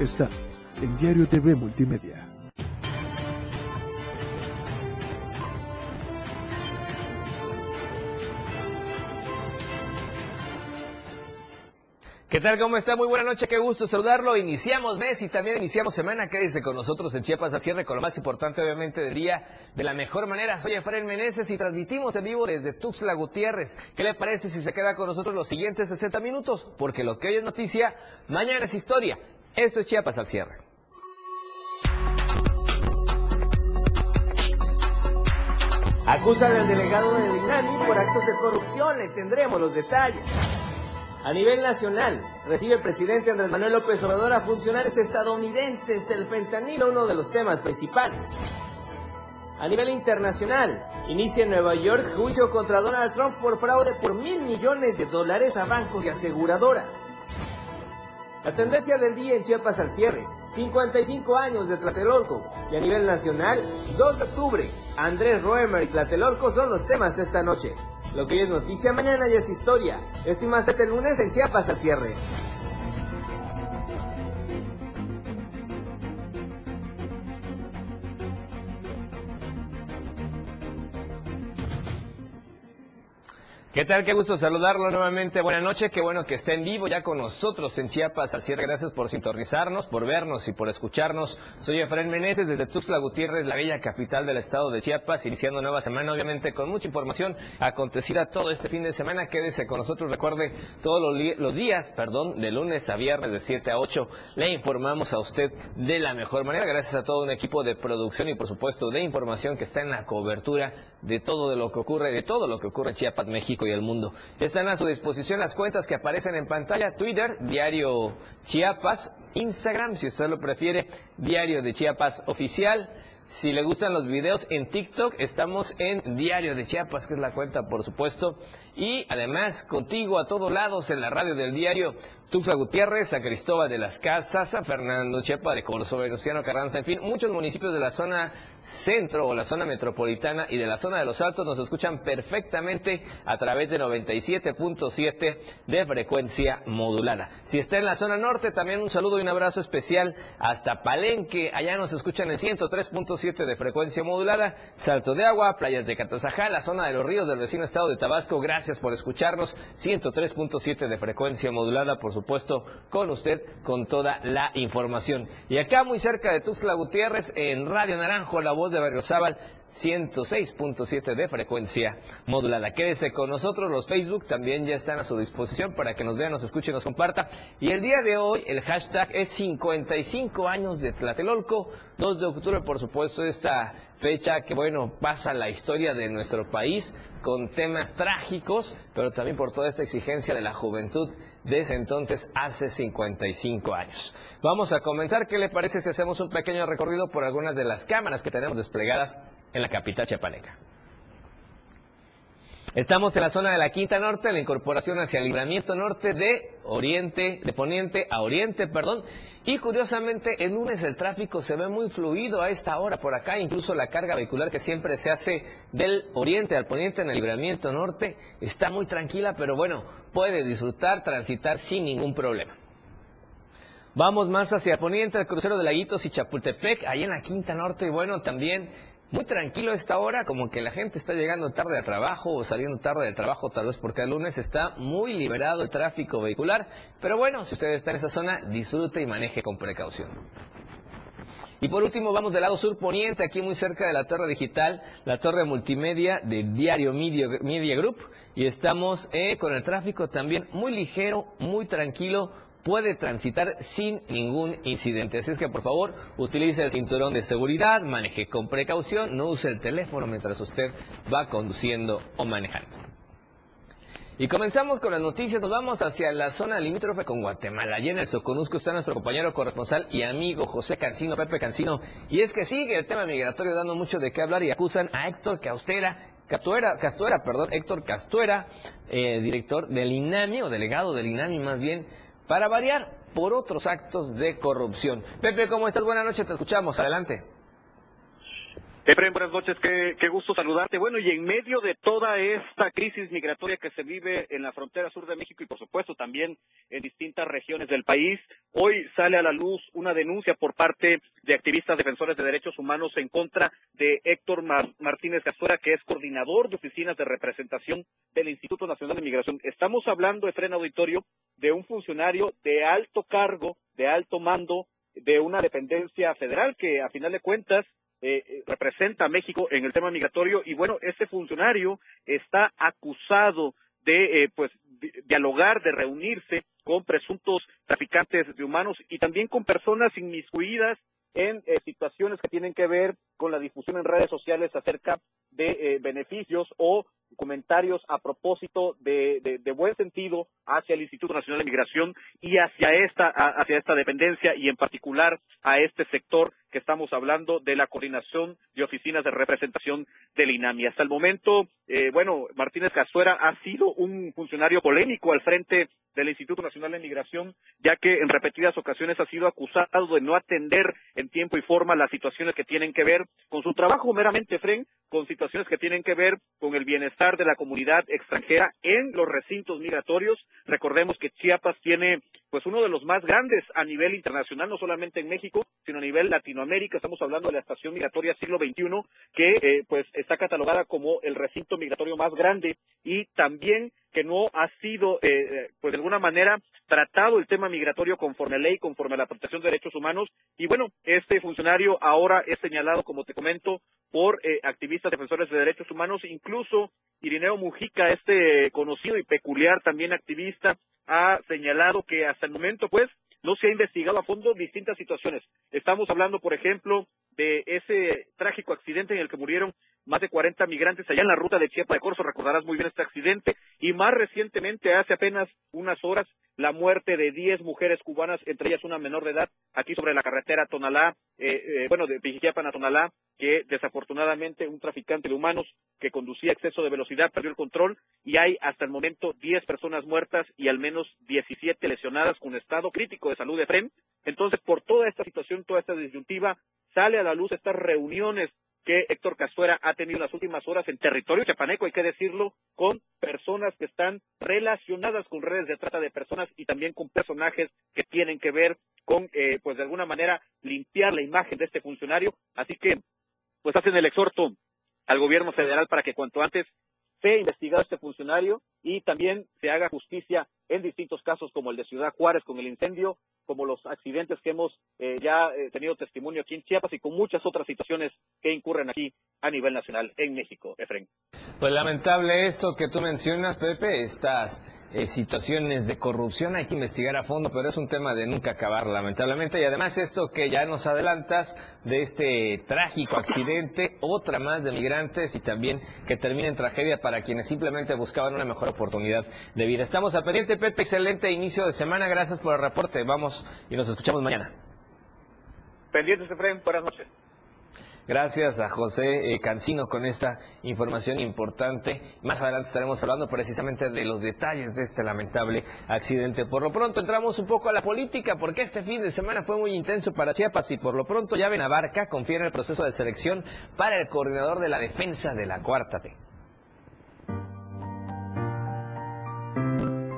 está en Diario TV Multimedia. ¿Qué tal? ¿Cómo está? Muy buena noche, qué gusto saludarlo. Iniciamos mes y también iniciamos semana. Quédese con nosotros en Chiapas a cierre con lo más importante, obviamente, del día de la mejor manera. Soy Efraín Meneses y transmitimos en vivo desde Tuxtla Gutiérrez. ¿Qué le parece si se queda con nosotros los siguientes 60 minutos? Porque lo que hoy es noticia, mañana es historia. Esto es Chiapas al cierre. Acusan al delegado del INAMI por actos de corrupción. Le tendremos los detalles. A nivel nacional, recibe el presidente Andrés Manuel López Obrador a funcionarios estadounidenses. El fentanilo, uno de los temas principales. A nivel internacional, inicia en Nueva York juicio contra Donald Trump por fraude por mil millones de dólares a bancos y aseguradoras. La tendencia del día en Chiapas al cierre, 55 años de Tlatelolco. Y a nivel nacional, 2 de octubre, Andrés Roemer y Tlatelolco son los temas de esta noche. Lo que es noticia, mañana ya es historia. Esto y más este lunes en Chiapas al cierre. ¿Qué tal? Qué gusto saludarlo nuevamente. Buenas noches. Qué bueno que esté en vivo ya con nosotros en Chiapas. Así gracias por sintonizarnos, por vernos y por escucharnos. Soy Efraín Meneses desde Tuxtla Gutiérrez, la bella capital del estado de Chiapas, iniciando nueva semana, obviamente con mucha información acontecida todo este fin de semana. Quédese con nosotros. Recuerde, todos los, días, perdón, de lunes a viernes de 7 a 8, le informamos a usted de la mejor manera. Gracias a todo un equipo de producción y, por supuesto, de información que está en la cobertura de todo de lo que ocurre, de todo lo que ocurre en Chiapas, México y el mundo. Están a su disposición las cuentas que aparecen en pantalla, Twitter, Diario Chiapas, Instagram, si usted lo prefiere, Diario de Chiapas Oficial. Si le gustan los videos en TikTok, estamos en Diario de Chiapas, que es la cuenta, por supuesto. Y además, contigo a todos lados en la radio del diario, Tuxtla Gutiérrez, a Cristóbal de las Casas, a Fernando Chepa de Corzo, Venustiano Carranza, en fin, muchos municipios de la zona centro o la zona metropolitana y de la zona de los Altos nos escuchan perfectamente a través de 97.7 de frecuencia modulada. Si está en la zona norte, también un saludo y un abrazo especial hasta Palenque, allá nos escuchan en 103.7 de frecuencia modulada, Salto de Agua, Playas de Catazajá, la zona de los ríos del vecino estado de Tabasco, gracias por escucharnos, 103.7 de frecuencia modulada, por supuesto, con usted, con toda la información. Y acá muy cerca de Tuxtla Gutiérrez, en Radio Naranjo, la voz de Berriozábal, 106.7 de frecuencia modulada. Quédese con nosotros, los Facebook también ya están a su disposición para que nos vean, nos escuchen, nos comparta. Y el día de hoy el hashtag es 55 años de Tlatelolco, 2 de octubre por supuesto esta fecha que bueno pasa la historia de nuestro país con temas trágicos, pero también por toda esta exigencia de la juventud desde entonces hace 55 años. Vamos a comenzar, ¿qué le parece si hacemos un pequeño recorrido por algunas de las cámaras que tenemos desplegadas en la capital chiapaneca? Estamos en la zona de la Quinta Norte, la incorporación hacia el libramiento norte de oriente, de poniente a oriente, perdón. Y curiosamente, el lunes el tráfico se ve muy fluido a esta hora por acá, incluso la carga vehicular que siempre se hace del oriente al poniente en el libramiento norte está muy tranquila, pero bueno, puede disfrutar, transitar sin ningún problema. Vamos más hacia poniente, el crucero de Laguitos y Chapultepec, ahí en la Quinta Norte, y bueno, también muy tranquilo a esta hora, como que la gente está llegando tarde al trabajo o saliendo tarde del trabajo, tal vez porque el lunes está muy liberado el tráfico vehicular. Pero bueno, si usted está en esa zona, disfrute y maneje con precaución. Y por último, vamos del lado sur poniente, aquí muy cerca de la torre digital, la torre multimedia de Diario Media, Group. Y estamos eh, con el tráfico también muy ligero, muy tranquilo, puede transitar sin ningún incidente. Así es que por favor utilice el cinturón de seguridad, maneje con precaución, no use el teléfono mientras usted va conduciendo o manejando. Y comenzamos con las noticias, nos vamos hacia la zona limítrofe con Guatemala. Allí en el Soconusco está nuestro compañero corresponsal y amigo José Cancino, Pepe Cancino. Y es que sigue el tema migratorio dando mucho de qué hablar y acusan a Héctor Caustera, Castuera, Castuera, perdón, Héctor Castuera, eh, director del INAMI, o delegado del INAMI más bien, para variar por otros actos de corrupción. Pepe, ¿cómo estás? Buenas noches, te escuchamos. Adelante. Efraín, buenas noches, qué, qué, gusto saludarte. Bueno, y en medio de toda esta crisis migratoria que se vive en la frontera sur de México y por supuesto también en distintas regiones del país, Hoy sale a la luz una denuncia por parte de activistas defensores de derechos humanos en contra de Héctor Martínez Cazuera, que es coordinador de oficinas de representación del Instituto Nacional de Migración. Estamos hablando, de Fren Auditorio, de un funcionario de alto cargo, de alto mando, de una dependencia federal que, a final de cuentas, eh, eh, representa a México en el tema migratorio y bueno, este funcionario está acusado de eh, pues dialogar, de reunirse con presuntos traficantes de humanos y también con personas inmiscuidas en eh, situaciones que tienen que ver con la difusión en redes sociales acerca de beneficios o comentarios a propósito de, buen sentido hacia el Instituto Nacional de Migración y hacia esta hacia esta dependencia y en particular a este sector que estamos hablando de la coordinación de oficinas de representación del INAMI. Hasta el momento, eh, bueno, Martínez Cazuera ha sido un funcionario polémico al frente del Instituto Nacional de Migración, ya que en repetidas ocasiones ha sido acusado de no atender en tiempo y forma las situaciones que tienen que ver con su trabajo meramente, Fren, con situaciones que tienen que ver con el bienestar de la comunidad extranjera en los recintos migratorios. Recordemos que Chiapas tiene pues uno de los más grandes a nivel internacional, no solamente en México, sino a nivel Latinoamérica. Estamos hablando de la estación migratoria siglo XXI, que eh, pues está catalogada como el recinto migratorio más grande y también que no ha sido, eh, eh, pues de alguna manera, tratado el tema migratorio conforme a ley, conforme a la protección de derechos humanos. Y bueno, este funcionario ahora es señalado, como te comento, por eh, activistas defensores de derechos humanos, incluso Irineo Mujica, este conocido y peculiar también activista, ha señalado que hasta el momento, pues, no se ha investigado a fondo distintas situaciones. Estamos hablando, por ejemplo, de ese trágico accidente en el que murieron más de 40 migrantes allá en la ruta de Chiapas de Corzo, recordarás muy bien este accidente, y más recientemente, hace apenas unas horas, la muerte de 10 mujeres cubanas, entre ellas una menor de edad, aquí sobre la carretera Tonalá, eh, eh, bueno, de Pijiquiapan a Tonalá, que desafortunadamente un traficante de humanos que conducía exceso de velocidad perdió el control. Y hay hasta el momento 10 personas muertas y al menos 17 lesionadas con estado crítico de salud de FREN. Entonces, por toda esta situación, toda esta disyuntiva, sale a la luz estas reuniones que Héctor Castuera ha tenido en las últimas horas en territorio chapaneco, hay que decirlo, con personas que están relacionadas con redes de trata de personas y también con personajes que tienen que ver con, eh, pues de alguna manera, limpiar la imagen de este funcionario. Así que, pues hacen el exhorto al gobierno federal para que cuanto antes sea investigado este funcionario y también se haga justicia en distintos casos como el de Ciudad Juárez con el incendio, como los accidentes que hemos eh, ya eh, tenido testimonio aquí en Chiapas y con muchas otras situaciones que incurren aquí a nivel nacional en México, Efren. Pues lamentable esto que tú mencionas, Pepe, estas eh, situaciones de corrupción hay que investigar a fondo, pero es un tema de nunca acabar, lamentablemente. Y además esto que ya nos adelantas de este trágico accidente, otra más de migrantes y también que termina en tragedia para quienes simplemente buscaban una mejor oportunidad de vida. Estamos a pendiente, Pepe, excelente inicio de semana, gracias por el reporte, vamos y nos escuchamos mañana. Pendientes, Efraín, buenas noches. Gracias a José eh, Cancino con esta información importante. Más adelante estaremos hablando precisamente de los detalles de este lamentable accidente. Por lo pronto entramos un poco a la política porque este fin de semana fue muy intenso para Chiapas y por lo pronto ya Abarca confía en el proceso de selección para el coordinador de la defensa de la Cuarta T.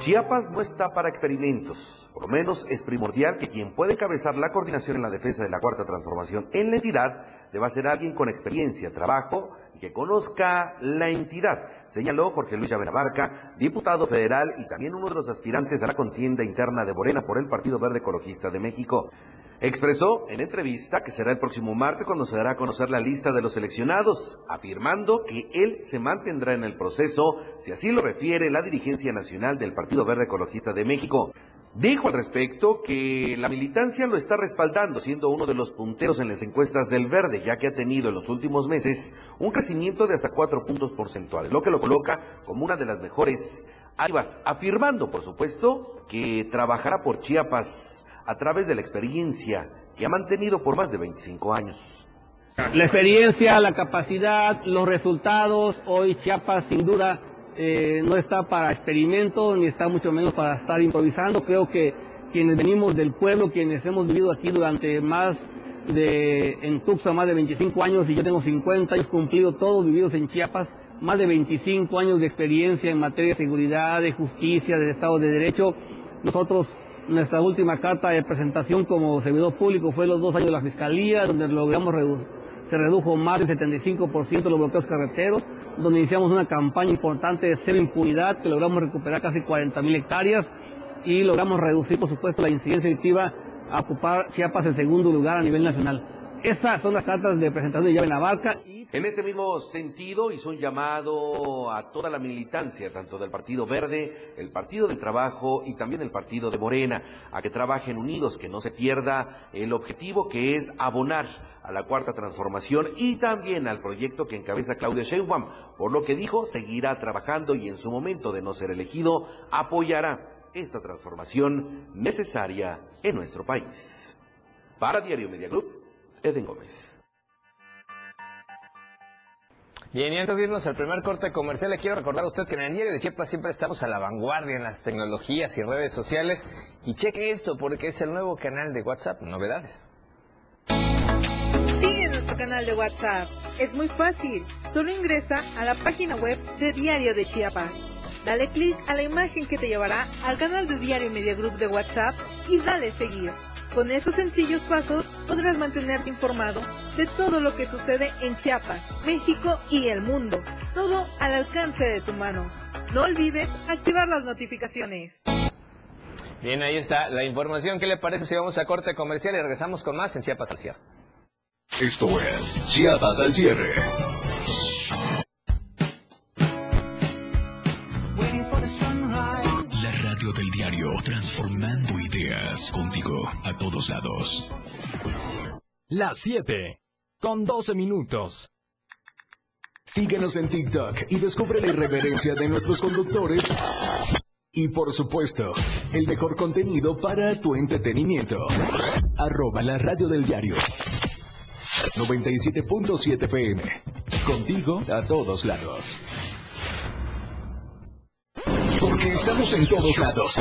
Chiapas no está para experimentos. Por lo menos es primordial que quien puede encabezar la coordinación en la defensa de la cuarta transformación en la entidad deba ser alguien con experiencia, trabajo y que conozca la entidad, señaló Jorge Luis Benabarca, diputado federal y también uno de los aspirantes a la contienda interna de Morena por el Partido Verde Ecologista de México. Expresó en entrevista que será el próximo martes cuando se dará a conocer la lista de los seleccionados, afirmando que él se mantendrá en el proceso si así lo refiere la dirigencia nacional del Partido Verde Ecologista de México. Dijo al respecto que la militancia lo está respaldando, siendo uno de los punteros en las encuestas del Verde, ya que ha tenido en los últimos meses un crecimiento de hasta cuatro puntos porcentuales, lo que lo coloca como una de las mejores vas afirmando, por supuesto, que trabajará por Chiapas a través de la experiencia que ha mantenido por más de 25 años. La experiencia, la capacidad, los resultados, hoy Chiapas sin duda eh, no está para experimentos ni está mucho menos para estar improvisando. Creo que quienes venimos del pueblo, quienes hemos vivido aquí durante más de, en Tuxtla, más de 25 años y yo tengo 50 años cumplido, todos vividos en Chiapas, más de 25 años de experiencia en materia de seguridad, de justicia, del Estado de Derecho. Nosotros Nuestra última carta de presentación como servidor público fue los dos años de la Fiscalía, donde logramos reducir se redujo más del 75% los bloqueos carreteros, donde iniciamos una campaña importante de cero impunidad, que logramos recuperar casi 40.000 hectáreas y logramos reducir, por supuesto, la incidencia delictiva a ocupar Chiapas en segundo lugar a nivel nacional. Esas son las cartas de presentación de llave Navarca. Y... En este mismo sentido hizo un llamado a toda la militancia, tanto del Partido Verde, el Partido del Trabajo y también el Partido de Morena, a que trabajen unidos, que no se pierda el objetivo que es abonar a la cuarta transformación y también al proyecto que encabeza Claudia Sheinbaum, por lo que dijo seguirá trabajando y en su momento de no ser elegido apoyará esta transformación necesaria en nuestro país. Para Diario Media Group, Eden Gómez. Bien, y antes de irnos al primer corte comercial, le quiero recordar a usted que en el diario de Chiapas siempre estamos a la vanguardia en las tecnologías y redes sociales. Y cheque esto porque es el nuevo canal de WhatsApp, novedades. Sigue nuestro canal de WhatsApp. Es muy fácil. Solo ingresa a la página web de Diario de Chiapas. Dale clic a la imagen que te llevará al canal de Diario Media Group de WhatsApp y dale seguir. Con estos sencillos pasos podrás mantenerte informado de todo lo que sucede en Chiapas, México y el mundo. Todo al alcance de tu mano. No olvides activar las notificaciones. Bien, ahí está la información. ¿Qué le parece si vamos a corte comercial y regresamos con más en Chiapas al cierre? Esto es Chiapas al cierre. Radio del diario, transformando ideas contigo a todos lados. Las 7, con 12 minutos. Síguenos en TikTok y descubre la irreverencia de nuestros conductores. Y por supuesto, el mejor contenido para tu entretenimiento. Arroba la radio del diario. 97.7 PM. Contigo a todos lados. Porque estamos en todos lados.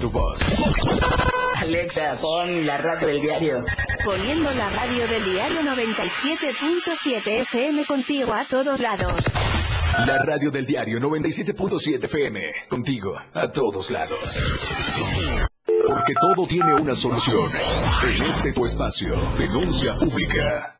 tu voz. Alexa, pon la radio del diario. Poniendo la radio del diario 97.7 FM contigo a todos lados. La radio del diario 97.7 FM. Contigo a todos lados. Porque todo tiene una solución. En este tu espacio, denuncia pública.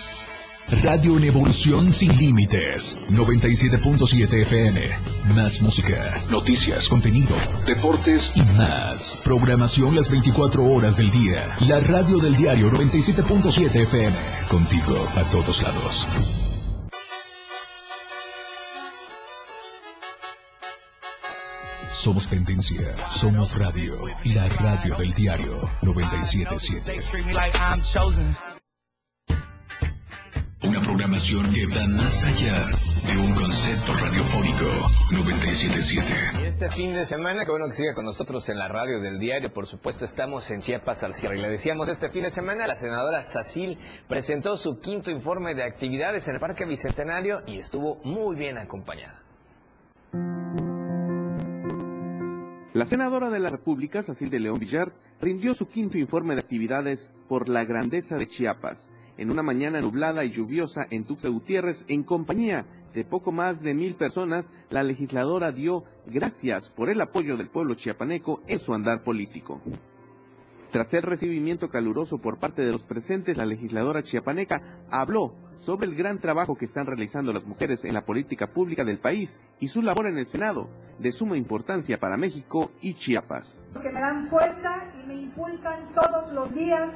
Radio en evolución sin límites. 97.7 FM. Más música, noticias, contenido, deportes y más. Programación las 24 horas del día. La radio del diario 97.7 FM. Contigo a todos lados. Somos tendencia, somos radio, la radio del diario 977. Una programación que va más allá de un concepto radiofónico 977. Y este fin de semana, que bueno que siga con nosotros en la radio del diario, por supuesto estamos en Chiapas al cierre. Y le decíamos, este fin de semana la senadora Sacil presentó su quinto informe de actividades en el Parque Bicentenario y estuvo muy bien acompañada. La senadora de la República, Cecil de León Villar, rindió su quinto informe de actividades por la grandeza de Chiapas, en una mañana nublada y lluviosa en Tuxtla Gutiérrez, en compañía de poco más de mil personas, la legisladora dio gracias por el apoyo del pueblo chiapaneco en su andar político. Tras el recibimiento caluroso por parte de los presentes, la legisladora chiapaneca habló sobre el gran trabajo que están realizando las mujeres en la política pública del país y su labor en el Senado, de suma importancia para México y Chiapas. Que me dan fuerza y me impulsan todos los días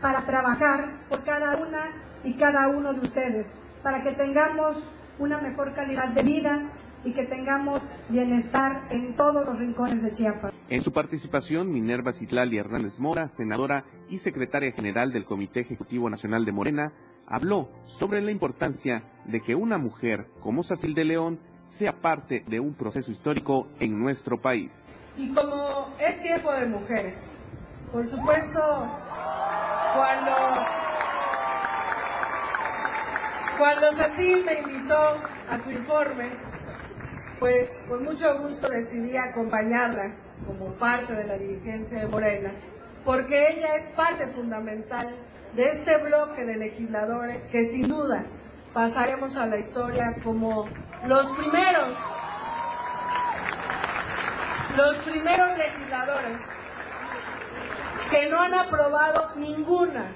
para trabajar por cada una y cada uno de ustedes, para que tengamos una mejor calidad de vida y que tengamos bienestar en todos los rincones de Chiapas. En su participación, Minerva Citlali Hernández Mora, senadora y secretaria general del Comité Ejecutivo Nacional de Morena, habló sobre la importancia de que una mujer como Sacil de León sea parte de un proceso histórico en nuestro país. Y como es tiempo de mujeres, por supuesto, cuando cuando Cecil me invitó a su informe, pues con mucho gusto decidí acompañarla como parte de la dirigencia de Morena, porque ella es parte fundamental de este bloque de legisladores que sin duda pasaremos a la historia como los primeros, los primeros legisladores que no han aprobado ninguna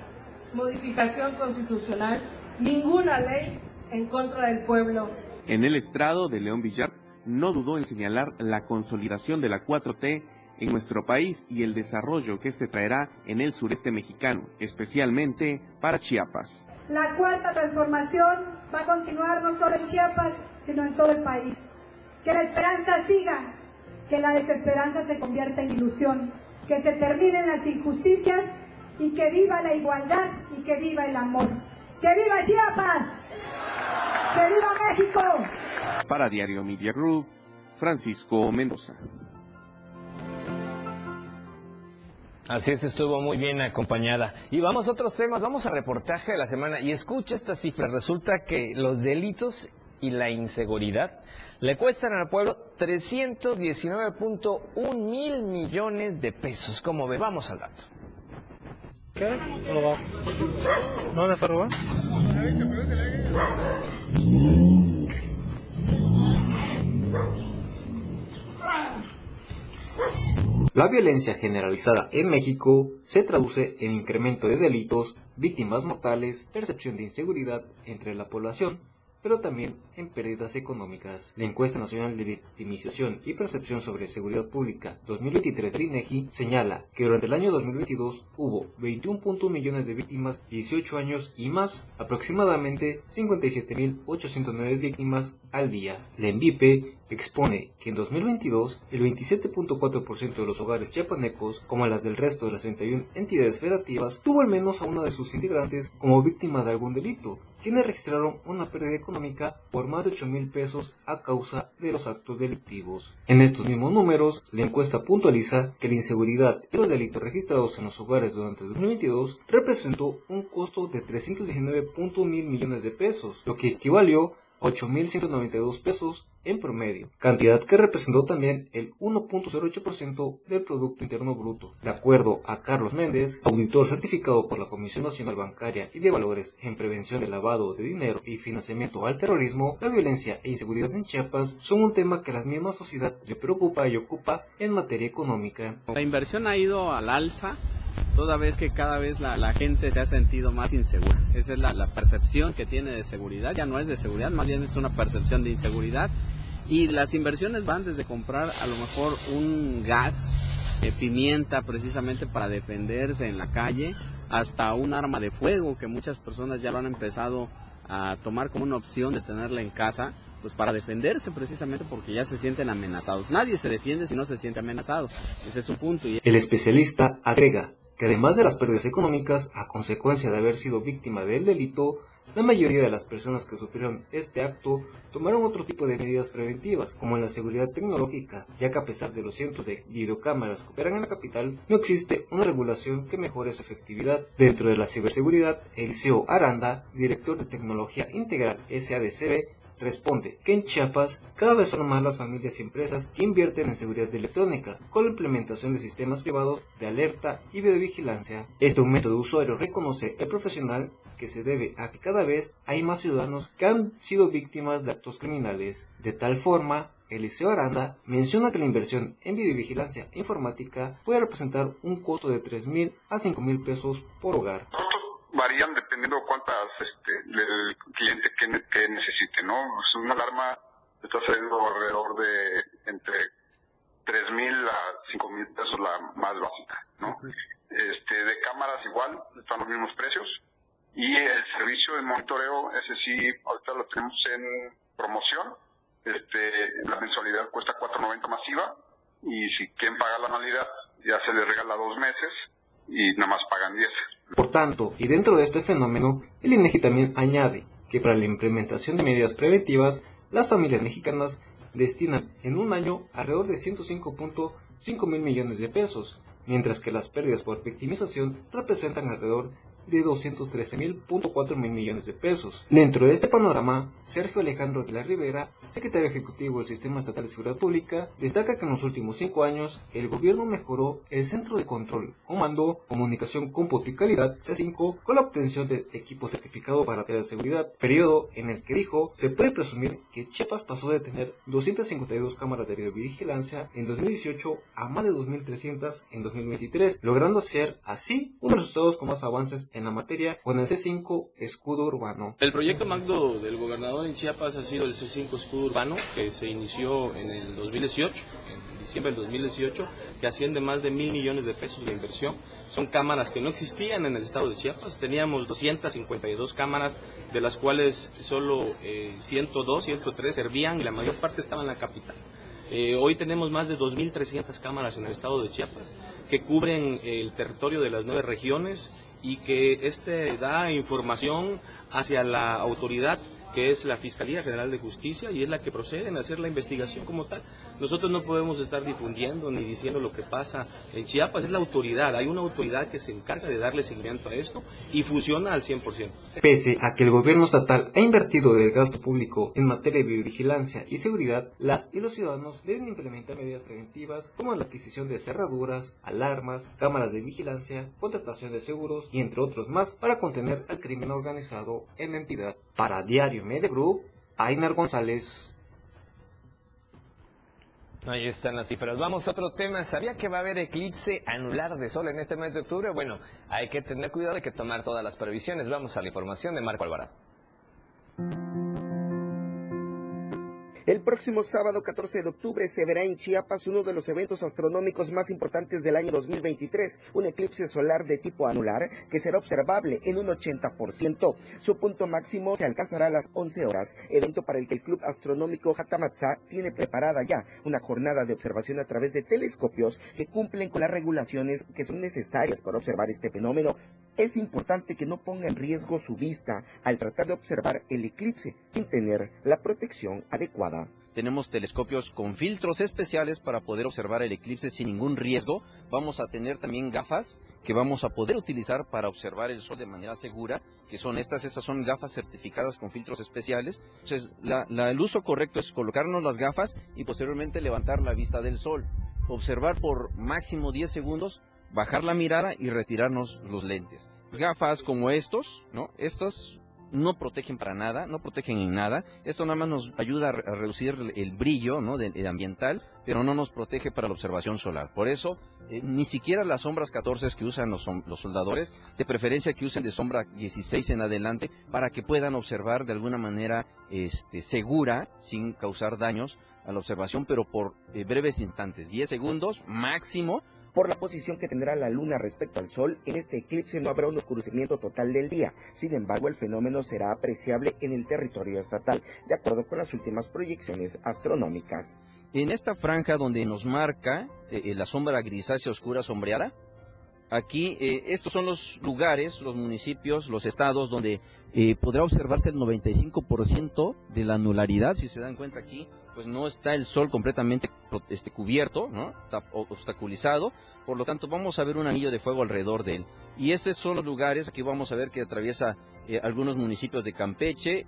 modificación constitucional ninguna ley en contra del pueblo. En el estrado de León Villar no dudó en señalar la consolidación de la 4T en nuestro país y el desarrollo que se traerá en el sureste mexicano, especialmente para Chiapas. La cuarta transformación va a continuar no solo en Chiapas, sino en todo el país. Que la esperanza siga, que la desesperanza se convierta en ilusión, que se terminen las injusticias y que viva la igualdad y que viva el amor. ¡Que viva Chiapas! ¡Que viva México! Para Diario Media Group, Francisco Mendoza. Así es, estuvo muy bien acompañada. Y vamos a otros temas, vamos a reportaje de la semana y escucha estas cifras. Resulta que los delitos y la inseguridad le cuestan al pueblo 319.1 mil millones de pesos. Como ve, vamos al dato. ¿Qué? ¿No va? ¿No te robar? La violencia generalizada en México se traduce en incremento de delitos, víctimas mortales, percepción de inseguridad entre la población, pero también en pérdidas económicas. La encuesta nacional de victimización y percepción sobre seguridad pública 2023 de INEGI señala que durante el año 2022 hubo 21.1 millones de víctimas 18 años y más, aproximadamente 57.809 víctimas al día. La ENVIPE expone que en 2022 el 27.4% de los hogares chiapanecos, como las del resto de las 31 entidades federativas, tuvo al menos a una de sus integrantes como víctima de algún delito, quienes registraron una pérdida económica por más de 8 mil pesos a causa de los actos delictivos. En estos mismos números, la encuesta puntualiza que la inseguridad y los delitos registrados en los hogares durante 2022 representó un costo de 319.1 mil millones de pesos, lo que equivalió 8.192 pesos en promedio, cantidad que representó también el 1.08% del Producto Interno Bruto. De acuerdo a Carlos Méndez, auditor certificado por la Comisión Nacional Bancaria y de Valores en Prevención del Lavado de Dinero y Financiamiento al Terrorismo, la violencia e inseguridad en Chiapas son un tema que la misma sociedad le preocupa y ocupa en materia económica. La inversión ha ido al alza toda vez que cada vez la, gente se ha sentido más insegura. Esa es la, la, percepción que tiene de seguridad, ya no es de seguridad, más bien es una percepción de inseguridad. Y las inversiones van desde comprar a lo mejor un gas, eh, pimienta precisamente para defenderse en la calle, hasta un arma de fuego que muchas personas ya lo han empezado a tomar como una opción de tenerla en casa, pues para defenderse precisamente porque ya se sienten amenazados. Nadie se defiende si no se siente amenazado. Ese es su punto. El especialista agrega que además de las pérdidas económicas a consecuencia de haber sido víctima del delito, la mayoría de las personas que sufrieron este acto tomaron otro tipo de medidas preventivas, como la seguridad tecnológica, ya que a pesar de los cientos de videocámaras que operan en la capital, no existe una regulación que mejore su efectividad. Dentro de la ciberseguridad, Eliseo Aranda, director de tecnología integral SADCB, responde que en Chiapas cada vez son más las familias y empresas que invierten en seguridad electrónica con la implementación de sistemas privados de alerta y videovigilancia. Este aumento de usuarios reconoce el profesional que se debe a que cada vez hay más ciudadanos que han sido víctimas de actos criminales. De tal forma, Eliseo Aranda menciona que la inversión en videovigilancia informática puede representar un costo de 3 mil a 5 mil pesos por hogar. Varían dependiendo de cuántas este, el cliente que, que necesite, ¿no? Es una alarma está saliendo alrededor de entre 3 mil a 5 mil pesos la más básica, ¿no? Este, de cámaras igual, están los mismos precios. Y el servicio de monitoreo, ese sí, ahorita lo tenemos en promoción. Este, la mensualidad cuesta 4.90 masiva y si quieren pagar la anualidad ya se les regala dos meses y nada más pagan 10. Por tanto, y dentro de este fenómeno, el INEGI también añade que para la implementación de medidas preventivas, las familias mexicanas destinan en un año alrededor de 105.5 mil millones de pesos, mientras que las pérdidas por victimización representan alrededor de 213.4 mil millones de pesos. Dentro de este panorama, Sergio Alejandro de la Rivera, secretario ejecutivo del Sistema Estatal de Seguridad Pública, destaca que en los últimos cinco años el gobierno mejoró el Centro de Control, Comando, Comunicación, Cómputo y Calidad C5 con la obtención de equipo certificado para de seguridad, periodo en el que dijo se puede presumir que Chiapas pasó de tener 252 cámaras de videovigilancia en 2018 a más de 2.300 en 2023, logrando ser así uno de los estados con más avances en la materia con el C5 Escudo Urbano. El proyecto Magdo del gobernador en Chiapas ha sido el C5 Escudo Urbano, que se inició en el 2018, en diciembre del 2018, que asciende más de mil millones de pesos de inversión. Son cámaras que no existían en el estado de Chiapas. Teníamos 252 cámaras, de las cuales solo eh, 102, 103 servían y la mayor parte estaba en la capital. Eh, hoy tenemos más de 2.300 cámaras en el estado de Chiapas que cubren el territorio de las nueve regiones y que este da información hacia la autoridad que es la Fiscalía General de Justicia y es la que procede en hacer la investigación como tal. Nosotros no podemos estar difundiendo ni diciendo lo que pasa en Chiapas, es la autoridad, hay una autoridad que se encarga de darle seguimiento a esto y funciona al 100%. Pese a que el gobierno estatal ha invertido del gasto público en materia de vigilancia y seguridad, las y los ciudadanos deben implementar medidas preventivas como la adquisición de cerraduras, alarmas, cámaras de vigilancia, contratación de seguros y entre otros más para contener al crimen organizado en la entidad. Para Diario Media Group, Ainar González. Ahí están las cifras. Vamos a otro tema. ¿Sabía que va a haber eclipse anular de sol en este mes de octubre? Bueno, hay que tener cuidado, hay que tomar todas las previsiones. Vamos a la información de Marco Alvarado. El próximo sábado 14 de octubre se verá en Chiapas uno de los eventos astronómicos más importantes del año 2023, un eclipse solar de tipo anular que será observable en un 80%. Su punto máximo se alcanzará a las 11 horas, evento para el que el Club Astronómico Hatamatsa tiene preparada ya una jornada de observación a través de telescopios que cumplen con las regulaciones que son necesarias para observar este fenómeno. Es importante que no ponga en riesgo su vista al tratar de observar el eclipse sin tener la protección adecuada. Tenemos telescopios con filtros especiales para poder observar el eclipse sin ningún riesgo. Vamos a tener también gafas que vamos a poder utilizar para observar el sol de manera segura, que son estas, estas son gafas certificadas con filtros especiales. Entonces, el uso correcto es colocarnos las gafas y posteriormente levantar la vista del sol. Observar por máximo 10 segundos, bajar la mirada y retirarnos los lentes. Gafas como estos, ¿no? Estos no protegen para nada, no protegen en nada. Esto nada más nos ayuda a, reducir el brillo ¿no? el ambiental, pero no nos protege para la observación solar. Por eso, eh, ni siquiera las sombras 14 que usan los, los, soldadores, de preferencia que usen de sombra 16 en adelante, para que puedan observar de alguna manera este, segura, sin causar daños a la observación, pero por eh, breves instantes, 10 segundos máximo, por la posición que tendrá la luna respecto al sol, en este eclipse no habrá un oscurecimiento total del día. Sin embargo, el fenómeno será apreciable en el territorio estatal, de acuerdo con las últimas proyecciones astronómicas. En esta franja donde nos marca eh, la sombra grisácea oscura sombreada, aquí eh, estos son los lugares, los municipios, los estados donde eh, podrá observarse el 95% de la anularidad, si se dan cuenta aquí, pues no está el sol completamente este, cubierto, ¿no? Está obstaculizado, por lo tanto vamos a ver un anillo de fuego alrededor de él. Y estos son los lugares, aquí vamos a ver que atraviesa eh, algunos municipios de Campeche,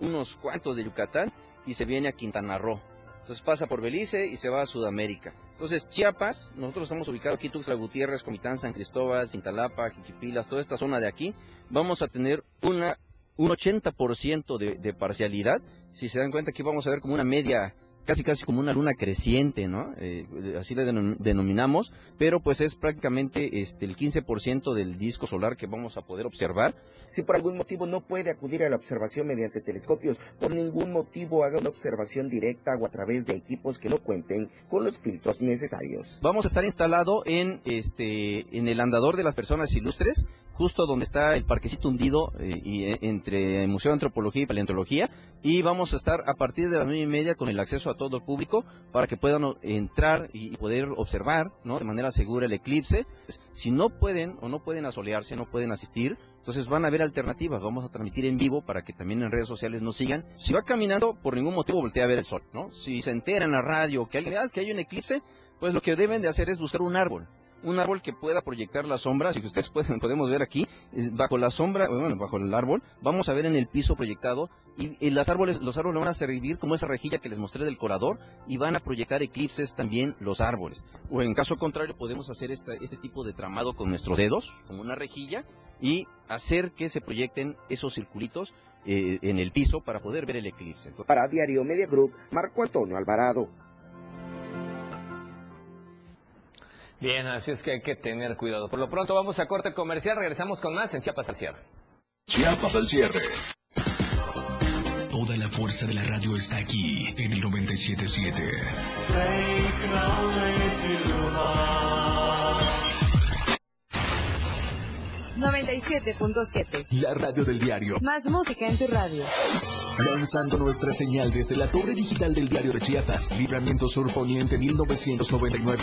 unos cuantos de Yucatán y se viene a Quintana Roo. Entonces pasa por Belice y se va a Sudamérica. Entonces Chiapas, nosotros estamos ubicados aquí, Tuxtla Gutiérrez, Comitán, San Cristóbal, Cintalapa, Jiquipilas, toda esta zona de aquí, vamos a tener una, un 80% de, de parcialidad. Si se dan cuenta aquí vamos a ver como una media, casi casi como una luna creciente, ¿no? Eh, así le denom- denominamos, pero pues es prácticamente este, el 15% del disco solar que vamos a poder observar. Si por algún motivo no puede acudir a la observación mediante telescopios, por ningún motivo haga una observación directa o a través de equipos que no cuenten con los filtros necesarios. Vamos a estar instalado en este en el andador de las personas ilustres, justo donde está el parquecito hundido eh, y eh, entre el Museo de Antropología y Paleontología, y vamos a estar a partir de las nueve y media con el acceso a todo el público para que puedan entrar y poder observar. De manera segura el eclipse. Si no pueden o no pueden asolearse, no pueden asistir, entonces van a haber alternativas. Vamos a transmitir en vivo para que también en redes sociales nos sigan. Si va caminando, por ningún motivo voltea a ver el sol, ¿no? Si se entera en la radio que alguien, ah, que hay un eclipse, pues lo que deben de hacer es buscar un árbol. Un árbol que pueda proyectar la sombra, si ustedes pueden, podemos ver aquí, bajo la sombra, bueno, bajo el árbol, vamos a ver en el piso proyectado y, y las árboles, los árboles van a servir como esa rejilla que les mostré del corador y van a proyectar eclipses también los árboles. O en caso contrario podemos hacer esta- este tipo de tramado con nuestros dedos, como una rejilla, y hacer que se proyecten esos circulitos eh, en el piso para poder ver el eclipse. Para Diario Media Group, Marco Antonio Alvarado. Bien, así es que hay que tener cuidado. Por lo pronto vamos a corte comercial, regresamos con más en Chiapas al cierre. Chiapas al cierre. Toda la fuerza de la radio está aquí en el 977. 97.7. La radio del diario. Más música en tu radio. Lanzando nuestra señal desde la torre digital del diario de Chiapas, Libramiento Sur Poniente 1999.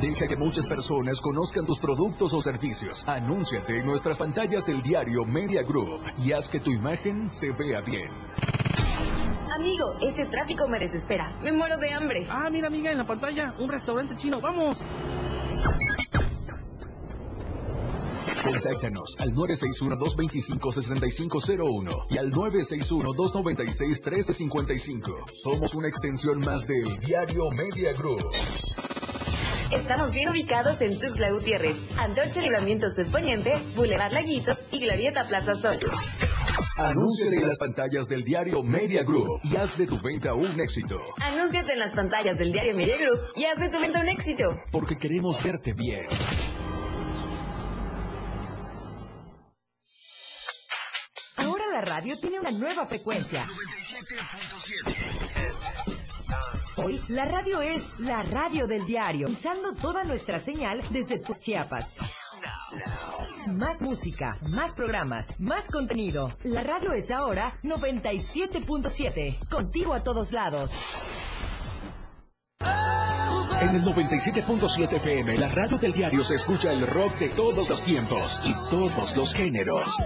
Deja que muchas personas conozcan tus productos o servicios. Anúnciate en nuestras pantallas del diario Media Group y haz que tu imagen se vea bien. Amigo, este tráfico me desespera. Me muero de hambre. Ah, mira, amiga, en la pantalla, un restaurante chino. ¡Vamos! Contáctanos al 961-225-6501 y al 961-296-1355. Somos una extensión más del diario Media Group. Estamos bien ubicados en Tuxtla Gutiérrez, Antorcha Libramiento Sur Poniente, Boulevard Laguitos y Glorieta Plaza Sol. Anúnciate en las pantallas del diario Media Group y haz de tu venta un éxito. Anúnciate en las pantallas del diario Media Group y haz de tu venta un éxito. Porque queremos verte bien. Ahora la radio tiene una nueva frecuencia. Hoy la radio es la radio del diario, usando toda nuestra señal desde Chiapas. Más música, más programas, más contenido. La radio es ahora 97.7, contigo a todos lados. En el 97.7 FM, la radio del diario se escucha el rock de todos los tiempos y todos los géneros.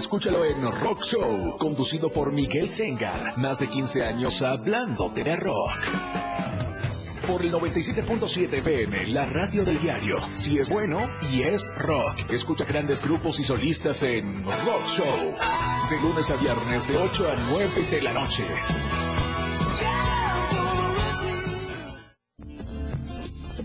Escúchalo en Rock Show, conducido por Miguel Sengar. Más de 15 años hablándote de rock. Por el 97.7 FM, la radio del diario. Si es bueno y es rock. Escucha grandes grupos y solistas en Rock Show. De lunes a viernes, de 8 a 9 de la noche.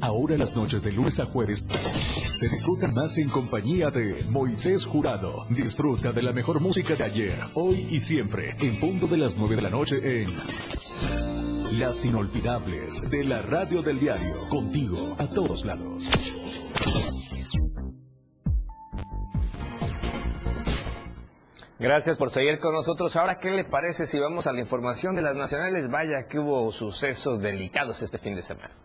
Ahora las noches de lunes a jueves se disfrutan más en compañía de Moisés Jurado. Disfruta de la mejor música de ayer, hoy y siempre, en punto de las 9 de la noche en Las Inolvidables de la Radio del Diario. Contigo a todos lados. Gracias por seguir con nosotros. Ahora, ¿qué le parece si vamos a la información de las nacionales? Vaya que hubo sucesos delicados este fin de semana.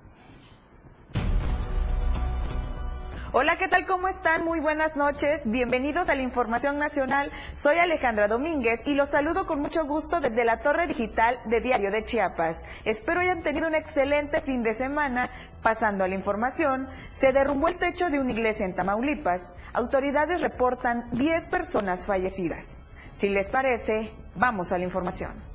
Hola, ¿qué tal? ¿Cómo están? Muy buenas noches. Bienvenidos a la Información Nacional. Soy Alejandra Domínguez y los saludo con mucho gusto desde la Torre Digital de Diario de Chiapas. Espero hayan tenido un excelente fin de semana. Pasando a la información, se derrumbó el techo de una iglesia en Tamaulipas. Autoridades reportan 10 personas fallecidas. Si les parece, vamos a la información.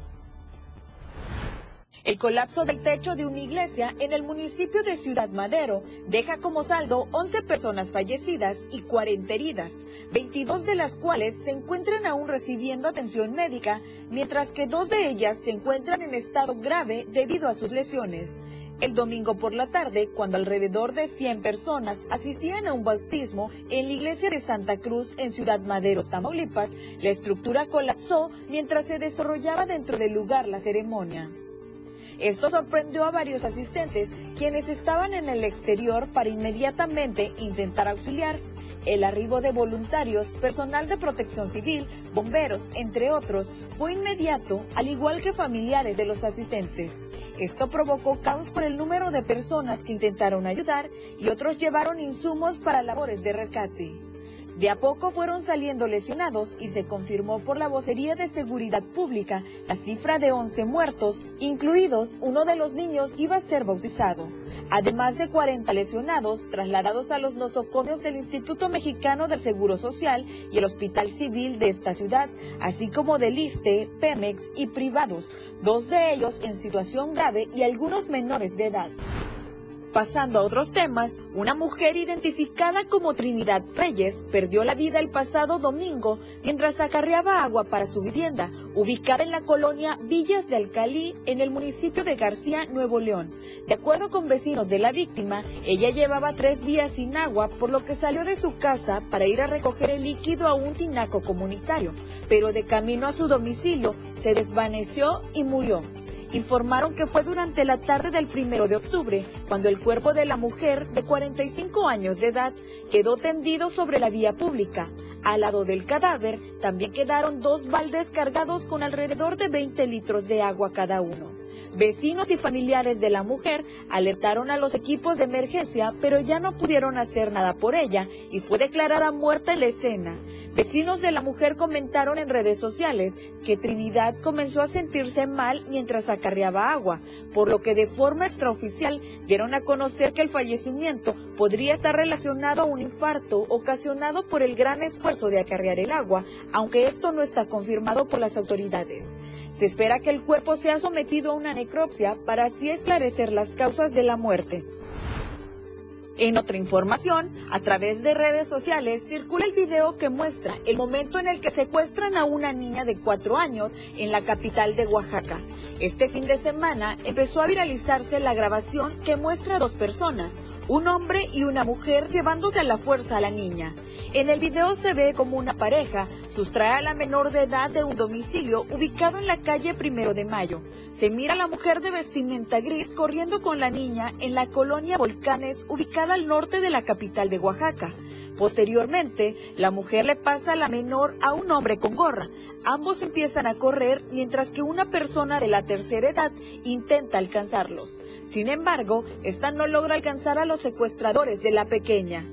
El colapso del techo de una iglesia en el municipio de Ciudad Madero deja como saldo 11 personas fallecidas y 40 heridas, 22 de las cuales se encuentran aún recibiendo atención médica, mientras que dos de ellas se encuentran en estado grave debido a sus lesiones. El domingo por la tarde, cuando alrededor de 100 personas asistían a un bautismo en la iglesia de Santa Cruz en Ciudad Madero, Tamaulipas, la estructura colapsó mientras se desarrollaba dentro del lugar la ceremonia. Esto sorprendió a varios asistentes, quienes estaban en el exterior para inmediatamente intentar auxiliar. El arribo de voluntarios, personal de protección civil, bomberos, entre otros, fue inmediato, al igual que familiares de los asistentes. Esto provocó caos por el número de personas que intentaron ayudar y otros llevaron insumos para labores de rescate. De a poco fueron saliendo lesionados y se confirmó por la vocería de seguridad pública la cifra de 11 muertos, incluidos uno de los niños iba a ser bautizado. Además de 40 lesionados trasladados a los nosocomios del Instituto Mexicano del Seguro Social y el Hospital Civil de esta ciudad, así como del ISTE, Pemex y privados, dos de ellos en situación grave y algunos menores de edad. Pasando a otros temas, una mujer identificada como Trinidad Reyes perdió la vida el pasado domingo mientras acarreaba agua para su vivienda, ubicada en la colonia Villas de Alcalí, en el municipio de García, Nuevo León. De acuerdo con vecinos de la víctima, ella llevaba tres días sin agua, por lo que salió de su casa para ir a recoger el líquido a un tinaco comunitario, pero de camino a su domicilio se desvaneció y murió informaron que fue durante la tarde del primero de octubre cuando el cuerpo de la mujer de 45 años de edad quedó tendido sobre la vía pública. Al lado del cadáver también quedaron dos baldes cargados con alrededor de 20 litros de agua cada uno. Vecinos y familiares de la mujer alertaron a los equipos de emergencia, pero ya no pudieron hacer nada por ella y fue declarada muerta en la escena. Vecinos de la mujer comentaron en redes sociales que Trinidad comenzó a sentirse mal mientras acarreaba agua, por lo que de forma extraoficial dieron a conocer que el fallecimiento podría estar relacionado a un infarto ocasionado por el gran esfuerzo de acarrear el agua, aunque esto no está confirmado por las autoridades. Se espera que el cuerpo sea sometido a una necropsia para así esclarecer las causas de la muerte. En otra información, a través de redes sociales circula el video que muestra el momento en el que secuestran a una niña de cuatro años en la capital de Oaxaca. Este fin de semana empezó a viralizarse la grabación que muestra a dos personas, un hombre y una mujer llevándose a la fuerza a la niña. En el video se ve como una pareja sustrae a la menor de edad de un domicilio ubicado en la calle Primero de Mayo. Se mira a la mujer de vestimenta gris corriendo con la niña en la colonia Volcanes ubicada al norte de la capital de Oaxaca. Posteriormente, la mujer le pasa la menor a un hombre con gorra. Ambos empiezan a correr mientras que una persona de la tercera edad intenta alcanzarlos. Sin embargo, esta no logra alcanzar a los secuestradores de la pequeña.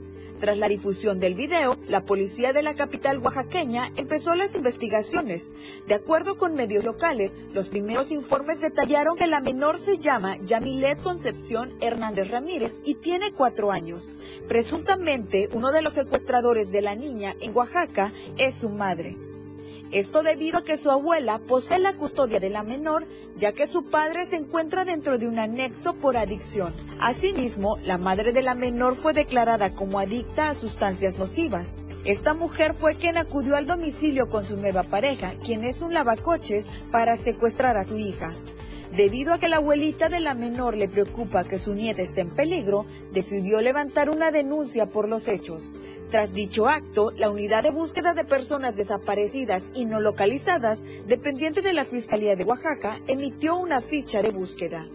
Tras la difusión del video, la policía de la capital oaxaqueña empezó las investigaciones. De acuerdo con medios locales, los primeros informes detallaron que la menor se llama Yamilet Concepción Hernández Ramírez y tiene cuatro años. Presuntamente, uno de los secuestradores de la niña en Oaxaca es su madre. Esto debido a que su abuela posee la custodia de la menor, ya que su padre se encuentra dentro de un anexo por adicción. Asimismo, la madre de la menor fue declarada como adicta a sustancias nocivas. Esta mujer fue quien acudió al domicilio con su nueva pareja, quien es un lavacoches, para secuestrar a su hija. Debido a que la abuelita de la menor le preocupa que su nieta esté en peligro, decidió levantar una denuncia por los hechos. Tras dicho acto, la unidad de búsqueda de personas desaparecidas y no localizadas, dependiente de la Fiscalía de Oaxaca, emitió una ficha de búsqueda.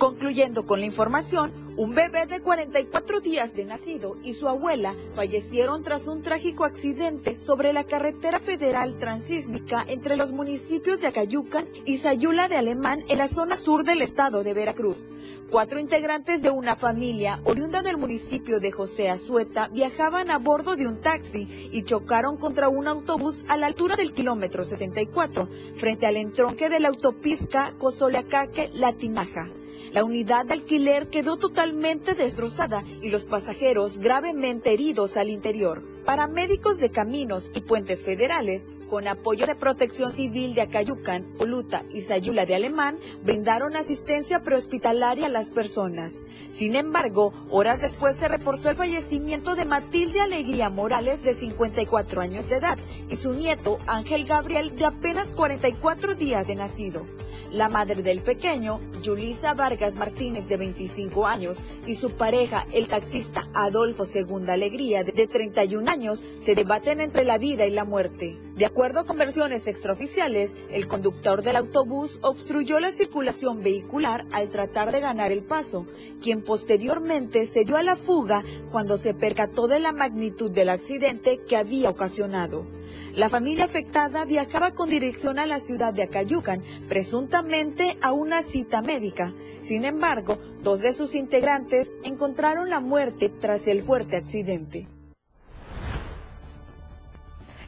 Concluyendo con la información, un bebé de 44 días de nacido y su abuela fallecieron tras un trágico accidente sobre la carretera federal transísmica entre los municipios de Acayucan y Sayula de Alemán en la zona sur del estado de Veracruz. Cuatro integrantes de una familia oriunda del municipio de José Azueta viajaban a bordo de un taxi y chocaron contra un autobús a la altura del kilómetro 64, frente al entronque de la autopista Cozoleacaque-La Tinaja. La unidad de alquiler quedó totalmente destrozada y los pasajeros gravemente heridos al interior. Paramédicos de caminos y puentes federales, con apoyo de Protección Civil de Acayucan, Oluta y Sayula de Alemán, brindaron asistencia prehospitalaria a las personas. Sin embargo, horas después se reportó el fallecimiento de Matilde Alegría Morales, de 54 años de edad, y su nieto Ángel Gabriel, de apenas 44 días de nacido. La madre del pequeño, Yulisa Vargas Martínez, de 25 años, y su pareja, el taxista Adolfo Segunda Alegría, de 31 años, se debaten entre la vida y la muerte. De acuerdo con versiones extraoficiales, el conductor del autobús obstruyó la circulación vehicular al tratar de ganar el paso, quien posteriormente se dio a la fuga cuando se percató de la magnitud del accidente que había ocasionado. La familia afectada viajaba con dirección a la ciudad de Acayucan, presuntamente a una cita médica. Sin embargo, dos de sus integrantes encontraron la muerte tras el fuerte accidente.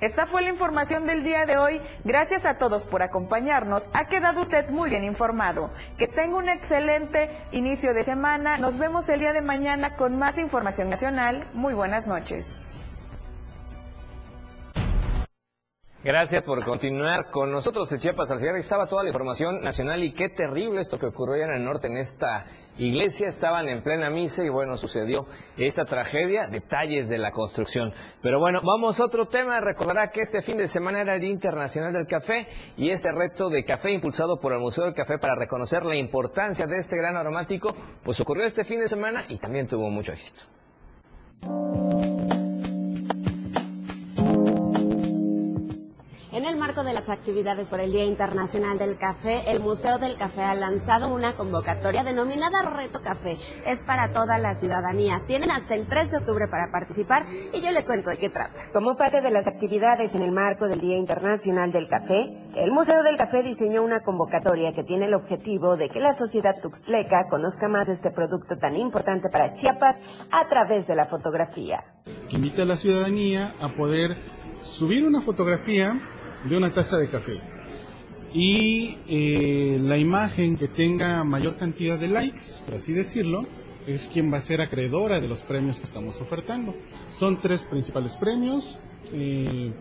Esta fue la información del día de hoy. Gracias a todos por acompañarnos. Ha quedado usted muy bien informado. Que tenga un excelente inicio de semana. Nos vemos el día de mañana con más información nacional. Muy buenas noches. Gracias por continuar con nosotros en Chiapas al. Estaba toda la información nacional y qué terrible esto que ocurrió en el norte en esta iglesia. Estaban en plena misa y bueno, sucedió esta tragedia, detalles de la construcción. Pero bueno, vamos a otro tema. Recordará que este fin de semana era el Día Internacional del Café y este reto de café impulsado por el Museo del Café para reconocer la importancia de este gran aromático, pues ocurrió este fin de semana y también tuvo mucho éxito. En el marco de las actividades por el Día Internacional del Café, el Museo del Café ha lanzado una convocatoria denominada Reto Café. Es para toda la ciudadanía. Tienen hasta el 3 de octubre para participar y yo les cuento de qué trata. Como parte de las actividades en el marco del Día Internacional del Café, el Museo del Café diseñó una convocatoria que tiene el objetivo de que la sociedad tuxtleca conozca más de este producto tan importante para Chiapas a través de la fotografía. Invita a la ciudadanía a poder subir una fotografía de una taza de café. Y eh, la imagen que tenga mayor cantidad de likes, por así decirlo, es quien va a ser acreedora de los premios que estamos ofertando. Son tres principales premios, eh,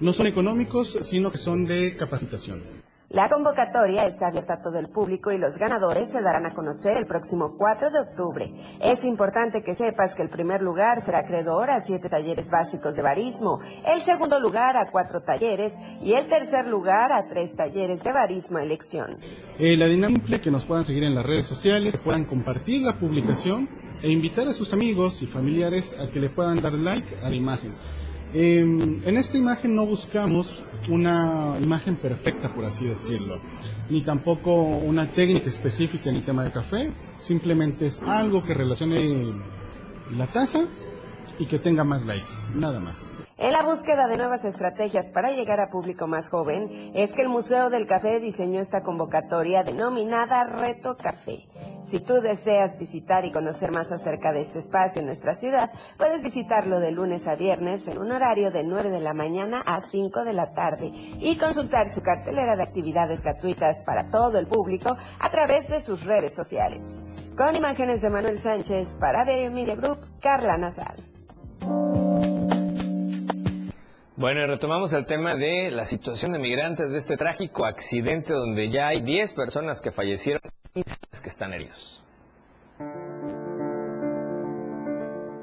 no son económicos, sino que son de capacitación. La convocatoria está abierta a todo el público y los ganadores se darán a conocer el próximo 4 de octubre. Es importante que sepas que el primer lugar será acreedor a siete talleres básicos de barismo, el segundo lugar a cuatro talleres y el tercer lugar a tres talleres de barismo elección. Eh, la dinámica que nos puedan seguir en las redes sociales, puedan compartir la publicación e invitar a sus amigos y familiares a que le puedan dar like a la imagen. Em, en esta imagen no buscamos una imagen perfecta, por así decirlo, ni tampoco una técnica específica en el tema de café, simplemente es algo que relacione la taza y que tenga más likes, nada más. En la búsqueda de nuevas estrategias para llegar a público más joven, es que el Museo del Café diseñó esta convocatoria denominada Reto Café. Si tú deseas visitar y conocer más acerca de este espacio en nuestra ciudad, puedes visitarlo de lunes a viernes en un horario de 9 de la mañana a 5 de la tarde y consultar su cartelera de actividades gratuitas para todo el público a través de sus redes sociales. Con imágenes de Manuel Sánchez para The Media Group, Carla Nazar. Bueno, y retomamos el tema de la situación de migrantes de este trágico accidente donde ya hay 10 personas que fallecieron y 6 que están heridos.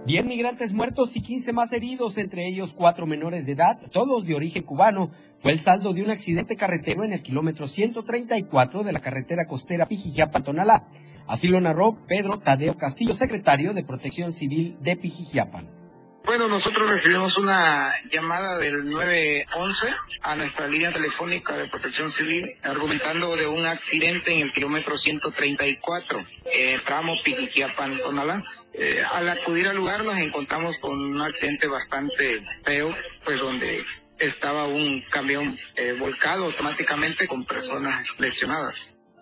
10 migrantes muertos y 15 más heridos, entre ellos cuatro menores de edad, todos de origen cubano, fue el saldo de un accidente carretero en el kilómetro 134 de la carretera costera Pijijiapan-Tonalá. Así lo narró Pedro Tadeo Castillo, secretario de Protección Civil de Pijijiapan. Bueno, nosotros recibimos una llamada del 911 a nuestra línea telefónica de protección civil argumentando de un accidente en el kilómetro 134, eh, tramo Pijiquiapan-Tonalá. Eh, al acudir al lugar nos encontramos con un accidente bastante feo, pues donde estaba un camión eh, volcado automáticamente con personas lesionadas.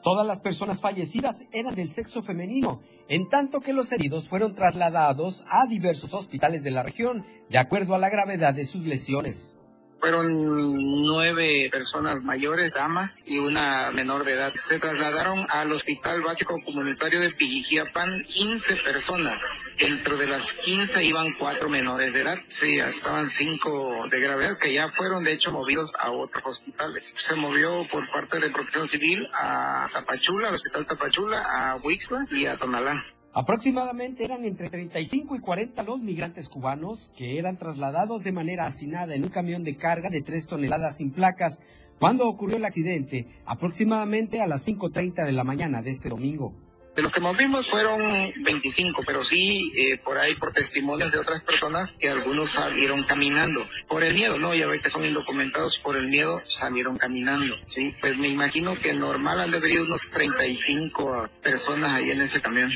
Todas las personas fallecidas eran del sexo femenino, en tanto que los heridos fueron trasladados a diversos hospitales de la región, de acuerdo a la gravedad de sus lesiones. Fueron nueve personas mayores, damas y una menor de edad. Se trasladaron al Hospital Básico Comunitario de Pijijiapan 15 personas. Dentro de las 15 iban cuatro menores de edad. Sí, estaban cinco de gravedad que ya fueron de hecho movidos a otros hospitales. Se movió por parte de Protección Civil a Tapachula, al Hospital Tapachula, a Huixla y a Tonalá. Aproximadamente eran entre 35 y 40 los migrantes cubanos que eran trasladados de manera hacinada en un camión de carga de 3 toneladas sin placas cuando ocurrió el accidente, aproximadamente a las 5.30 de la mañana de este domingo. De los que movimos fueron 25, pero sí eh, por ahí, por testimonios de otras personas, que algunos salieron caminando. Por el miedo, ¿no? Ya ve que son indocumentados, por el miedo salieron caminando, ¿sí? Pues me imagino que normal han de haber unos 35 personas ahí en ese camión.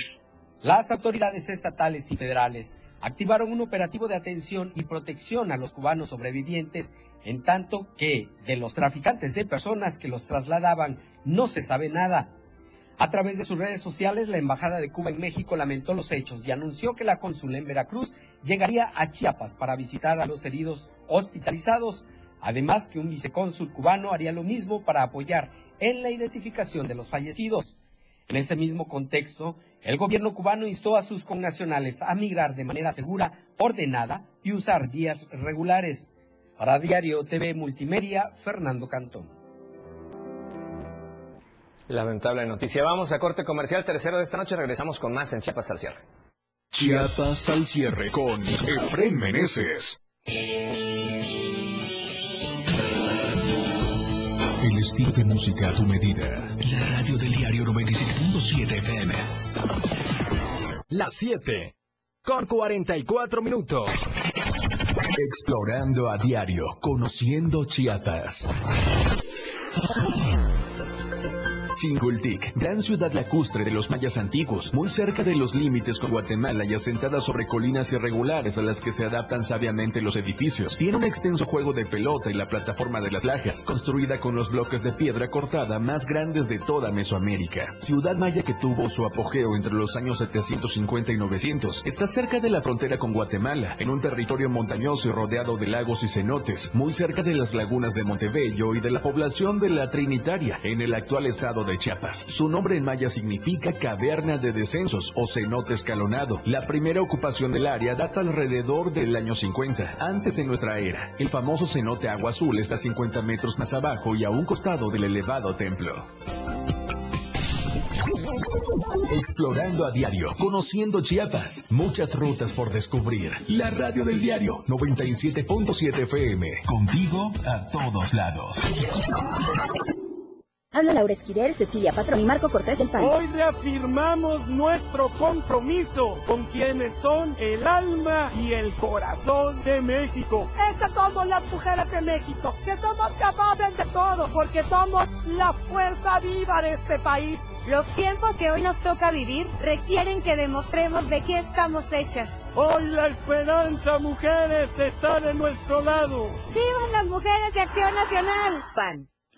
Las autoridades estatales y federales activaron un operativo de atención y protección a los cubanos sobrevivientes, en tanto que de los traficantes de personas que los trasladaban no se sabe nada. A través de sus redes sociales, la Embajada de Cuba en México lamentó los hechos y anunció que la cónsul en Veracruz llegaría a Chiapas para visitar a los heridos hospitalizados, además que un vicecónsul cubano haría lo mismo para apoyar en la identificación de los fallecidos. En ese mismo contexto, el gobierno cubano instó a sus connacionales a migrar de manera segura, ordenada y usar vías regulares. Para Diario TV Multimedia, Fernando Cantón. Lamentable noticia. Vamos a corte comercial tercero de esta noche. Regresamos con más en Chiapas al cierre. Chiapas al cierre con Efren Meneses. El estilo de música a tu medida. La radio del diario 97.7 FM. Las 7. Con 44 minutos. Explorando a diario, conociendo Chiapas. Chingultic, gran ciudad lacustre de los mayas antiguos, muy cerca de los límites con Guatemala y asentada sobre colinas irregulares a las que se adaptan sabiamente los edificios. Tiene un extenso juego de pelota y la plataforma de las lajas, construida con los bloques de piedra cortada más grandes de toda Mesoamérica. Ciudad maya que tuvo su apogeo entre los años 750 y 900. Está cerca de la frontera con Guatemala, en un territorio montañoso y rodeado de lagos y cenotes, muy cerca de las lagunas de Montebello y de la población de la Trinitaria, en el actual estado de Chiapas. Su nombre en maya significa caverna de descensos o cenote escalonado. La primera ocupación del área data alrededor del año 50, antes de nuestra era. El famoso cenote Agua Azul está 50 metros más abajo y a un costado del elevado templo. Explorando a diario, conociendo Chiapas, muchas rutas por descubrir. La radio del diario 97.7 FM, contigo a todos lados. Habla Laura Esquivel, Cecilia Patrón y Marco Cortés del PAN. Hoy reafirmamos nuestro compromiso con quienes son el alma y el corazón de México. Estas somos las mujeres de México, que somos capaces de todo, porque somos la fuerza viva de este país. Los tiempos que hoy nos toca vivir requieren que demostremos de qué estamos hechas. Hoy la esperanza, mujeres, está de nuestro lado. ¡Vivan las mujeres de Acción Nacional! PAN.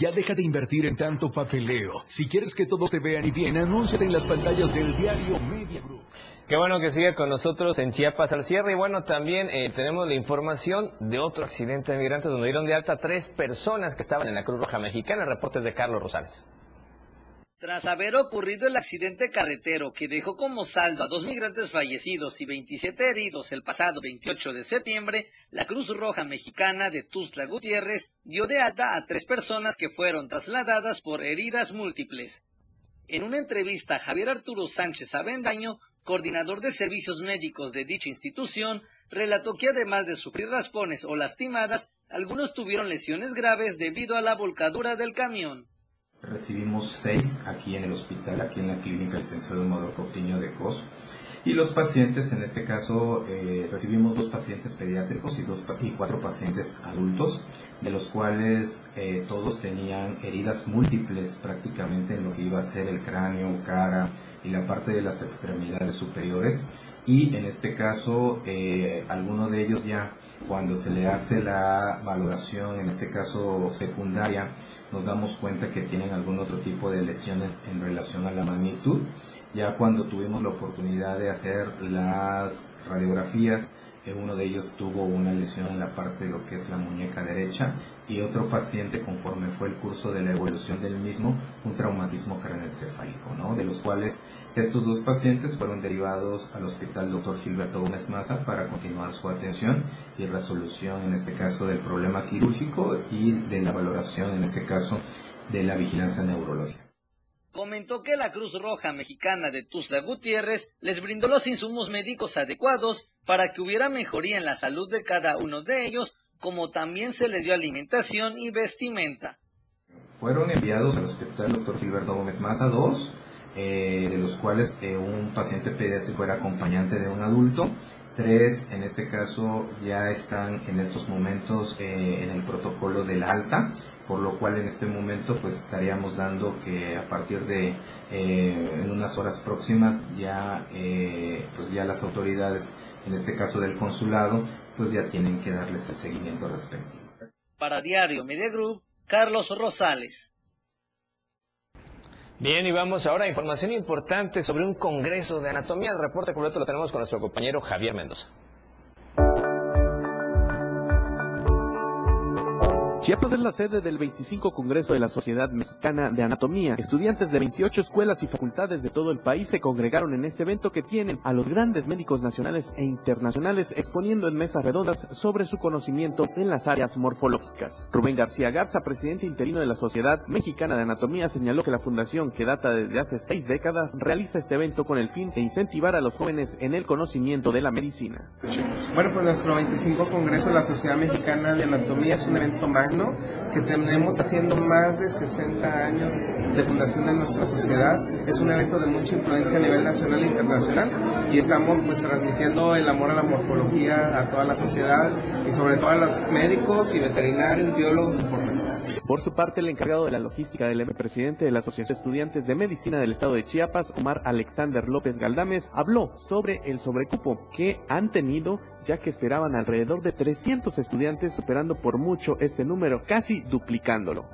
Ya deja de invertir en tanto papeleo. Si quieres que todos te vean y bien, anúnciate en las pantallas del diario Media Group. Qué bueno que siga con nosotros en Chiapas al cierre. Y bueno, también eh, tenemos la información de otro accidente de migrantes donde dieron de alta tres personas que estaban en la Cruz Roja Mexicana. Reportes de Carlos Rosales. Tras haber ocurrido el accidente carretero que dejó como saldo a dos migrantes fallecidos y 27 heridos el pasado 28 de septiembre, la Cruz Roja Mexicana de Tuzla Gutiérrez dio de alta a tres personas que fueron trasladadas por heridas múltiples. En una entrevista, Javier Arturo Sánchez Avendaño, coordinador de servicios médicos de dicha institución, relató que además de sufrir raspones o lastimadas, algunos tuvieron lesiones graves debido a la volcadura del camión. Recibimos seis aquí en el hospital, aquí en la clínica licenciado Amador Coutinho de COS. Y los pacientes, en este caso, eh, recibimos dos pacientes pediátricos y, dos, y cuatro pacientes adultos, de los cuales eh, todos tenían heridas múltiples prácticamente en lo que iba a ser el cráneo, cara y la parte de las extremidades superiores. Y en este caso, eh, alguno de ellos ya, cuando se le hace la valoración, en este caso secundaria, nos damos cuenta que tienen algún otro tipo de lesiones en relación a la magnitud. Ya cuando tuvimos la oportunidad de hacer las radiografías, eh, uno de ellos tuvo una lesión en la parte de lo que es la muñeca derecha y otro paciente conforme fue el curso de la evolución del mismo, un traumatismo craneoencefálico, ¿no? De los cuales estos dos pacientes fueron derivados al Hospital Dr. Gilberto Gómez Maza para continuar su atención y resolución, en este caso, del problema quirúrgico y de la valoración, en este caso, de la vigilancia neurológica. Comentó que la Cruz Roja Mexicana de Tuzla Gutiérrez les brindó los insumos médicos adecuados para que hubiera mejoría en la salud de cada uno de ellos, como también se le dio alimentación y vestimenta. Fueron enviados al Hospital Dr. Gilberto Gómez Maza dos, eh, de los cuales eh, un paciente pediátrico era acompañante de un adulto. Tres, en este caso, ya están en estos momentos eh, en el protocolo del alta, por lo cual en este momento pues estaríamos dando que a partir de en unas horas próximas ya pues ya las autoridades, en este caso del consulado, pues ya tienen que darles el seguimiento respectivo. Para Diario Media Carlos Rosales. Bien, y vamos ahora a información importante sobre un congreso de anatomía. El reporte completo lo tenemos con nuestro compañero Javier Mendoza. Chiapas es la sede del 25 Congreso de la Sociedad Mexicana de Anatomía. Estudiantes de 28 escuelas y facultades de todo el país se congregaron en este evento que tienen a los grandes médicos nacionales e internacionales exponiendo en mesas redondas sobre su conocimiento en las áreas morfológicas. Rubén García Garza, presidente interino de la Sociedad Mexicana de Anatomía, señaló que la fundación, que data desde hace seis décadas, realiza este evento con el fin de incentivar a los jóvenes en el conocimiento de la medicina. Bueno, pues nuestro 25 Congreso de la Sociedad Mexicana de Anatomía es un evento magno que tenemos haciendo más de 60 años de fundación de nuestra sociedad. Es un evento de mucha influencia a nivel nacional e internacional y estamos pues transmitiendo el amor a la morfología a toda la sociedad y sobre todo a los médicos y veterinarios, biólogos y profesores. Por su parte, el encargado de la logística del presidente de la Asociación de Estudiantes de Medicina del Estado de Chiapas, Omar Alexander López Galdames, habló sobre el sobrecupo que han tenido ya que esperaban alrededor de 300 estudiantes superando por mucho este número, casi duplicándolo.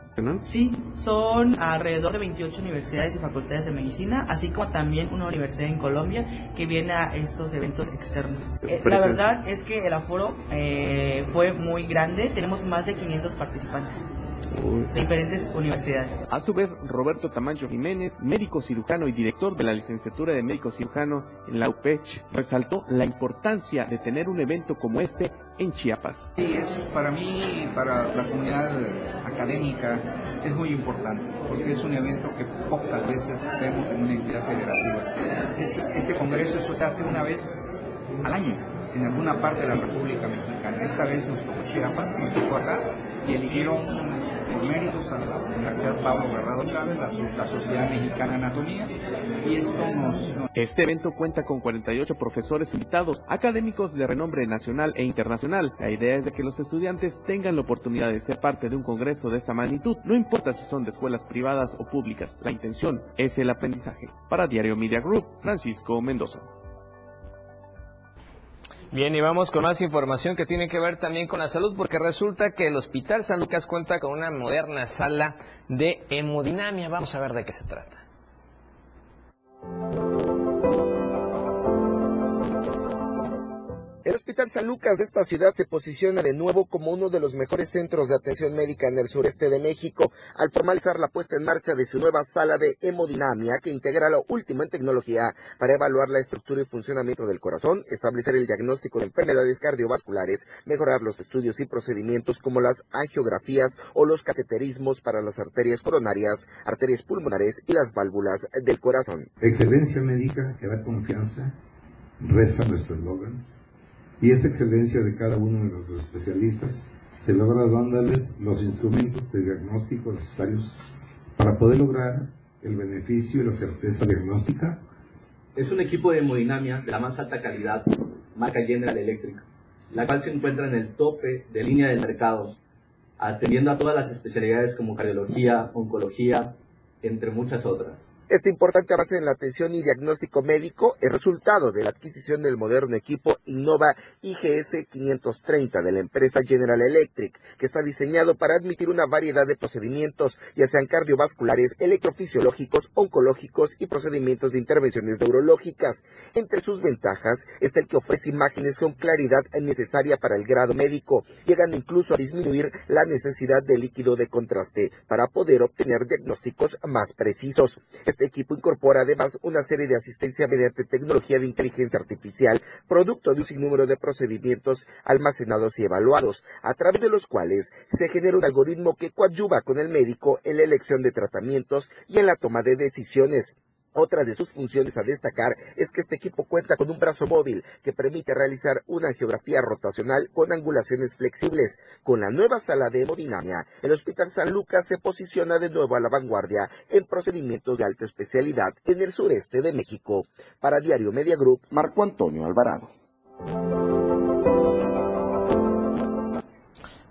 Sí, son alrededor de 28 universidades y facultades de medicina, así como también una universidad en Colombia que viene a estos eventos externos. Eh, la verdad es que el aforo eh, fue muy grande, tenemos más de 500 participantes de diferentes universidades. A su vez, Roberto Tamayo Jiménez, médico cirujano y director de la licenciatura de médico cirujano en la UPECH, resaltó la importancia de tener un evento como este en Chiapas. Sí, eso es para mí, para la comunidad académica, es muy importante, porque es un evento que pocas veces vemos en una entidad federativa. Este, este congreso eso se hace una vez al año en alguna parte de la República Mexicana. Esta vez nos tocó Chiapas, nos tocó acá, y eligieron Este evento cuenta con 48 profesores invitados, académicos de renombre nacional e internacional. La idea es de que los estudiantes tengan la oportunidad de ser parte de un congreso de esta magnitud, no importa si son de escuelas privadas o públicas, la intención es el aprendizaje. Para Diario Media Group, Francisco Mendoza. Bien, y vamos con más información que tiene que ver también con la salud, porque resulta que el Hospital San Lucas cuenta con una moderna sala de hemodinamia. Vamos a ver de qué se trata. El Hospital San Lucas de esta ciudad se posiciona de nuevo como uno de los mejores centros de atención médica en el sureste de México, al formalizar la puesta en marcha de su nueva sala de hemodinamia que integra lo último en tecnología para evaluar la estructura y funcionamiento del corazón, establecer el diagnóstico de enfermedades cardiovasculares, mejorar los estudios y procedimientos como las angiografías o los cateterismos para las arterias coronarias, arterias pulmonares y las válvulas del corazón. Excelencia médica que da confianza, reza nuestro eslogan y esa excelencia de cada uno de los especialistas se logra dándoles los instrumentos de diagnóstico necesarios para poder lograr el beneficio y la certeza diagnóstica. Es un equipo de hemodinamia de la más alta calidad, marca General Electric, la cual se encuentra en el tope de línea del mercado, atendiendo a todas las especialidades como cardiología, oncología, entre muchas otras. Este importante avance en la atención y diagnóstico médico es resultado de la adquisición del moderno equipo Innova IGS 530 de la empresa General Electric, que está diseñado para admitir una variedad de procedimientos, ya sean cardiovasculares, electrofisiológicos, oncológicos y procedimientos de intervenciones neurológicas. Entre sus ventajas está el que ofrece imágenes con claridad necesaria para el grado médico, llegando incluso a disminuir la necesidad de líquido de contraste para poder obtener diagnósticos más precisos. Este equipo incorpora además una serie de asistencia mediante tecnología de inteligencia artificial, producto de un sinnúmero de procedimientos almacenados y evaluados, a través de los cuales se genera un algoritmo que coadyuva con el médico en la elección de tratamientos y en la toma de decisiones. Otra de sus funciones a destacar es que este equipo cuenta con un brazo móvil que permite realizar una angiografía rotacional con angulaciones flexibles. Con la nueva sala de hemodinamia, el Hospital San Lucas se posiciona de nuevo a la vanguardia en procedimientos de alta especialidad en el sureste de México. Para Diario Media Group, Marco Antonio Alvarado.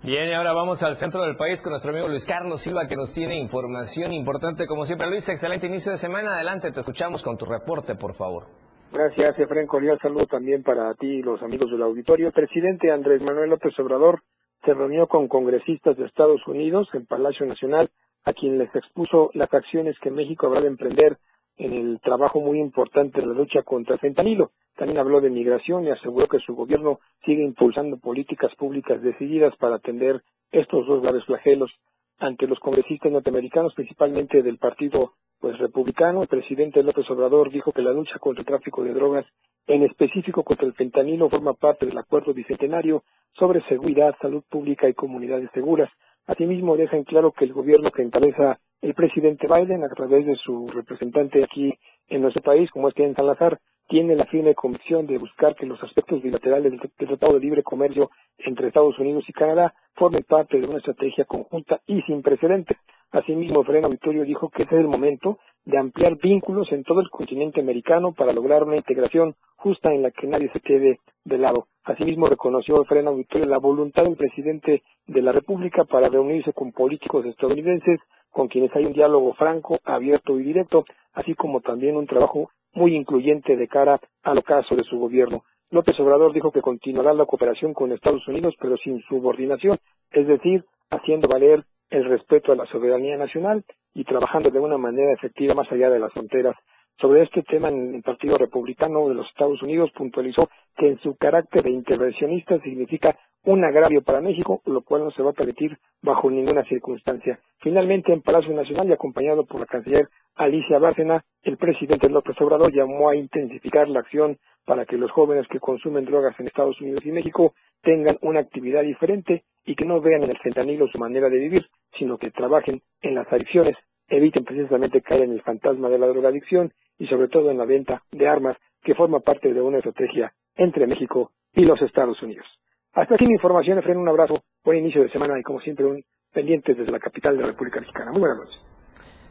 Bien, y ahora vamos al centro del país con nuestro amigo Luis Carlos Silva, que nos tiene información importante como siempre. Luis, excelente inicio de semana. Adelante, te escuchamos con tu reporte, por favor. Gracias, Efraín. Cordial saludo también para ti y los amigos del auditorio. El presidente Andrés Manuel López Obrador se reunió con congresistas de Estados Unidos en Palacio Nacional, a quien les expuso las acciones que México habrá de emprender en el trabajo muy importante de la lucha contra el fentanilo. También habló de migración y aseguró que su gobierno sigue impulsando políticas públicas decididas para atender estos dos graves flagelos ante los congresistas norteamericanos, principalmente del Partido pues republicano. El presidente López Obrador dijo que la lucha contra el tráfico de drogas, en específico contra el fentanilo, forma parte del acuerdo bicentenario sobre seguridad, salud pública y comunidades seguras. Asimismo, deja en claro que el gobierno que encabeza el presidente Biden, a través de su representante aquí en nuestro país, como es Ken Salazar, tiene la firme convicción de buscar que los aspectos bilaterales del Tratado de Libre Comercio entre Estados Unidos y Canadá formen parte de una estrategia conjunta y sin precedentes. Asimismo, Frena Victorio dijo que este es el momento de ampliar vínculos en todo el continente americano para lograr una integración justa en la que nadie se quede de lado. Asimismo, reconoció Frena Victorio la voluntad del presidente de la República para reunirse con políticos estadounidenses con quienes hay un diálogo franco, abierto y directo, así como también un trabajo muy incluyente de cara al ocaso de su gobierno. López Obrador dijo que continuará la cooperación con Estados Unidos, pero sin subordinación, es decir, haciendo valer el respeto a la soberanía nacional y trabajando de una manera efectiva más allá de las fronteras. Sobre este tema, el Partido Republicano de los Estados Unidos puntualizó que en su carácter de intervencionista significa un agravio para México, lo cual no se va a permitir bajo ninguna circunstancia. Finalmente, en Palacio Nacional y acompañado por la canciller Alicia Bárcena, el presidente López Obrador llamó a intensificar la acción para que los jóvenes que consumen drogas en Estados Unidos y México tengan una actividad diferente y que no vean en el fentanilo su manera de vivir, sino que trabajen en las adicciones, eviten precisamente caer en el fantasma de la drogadicción y sobre todo en la venta de armas que forma parte de una estrategia entre México y los Estados Unidos. Hasta aquí mi información, Efren, un abrazo, buen inicio de semana y como siempre un pendiente desde la capital de la República Mexicana. Muy buenas noches.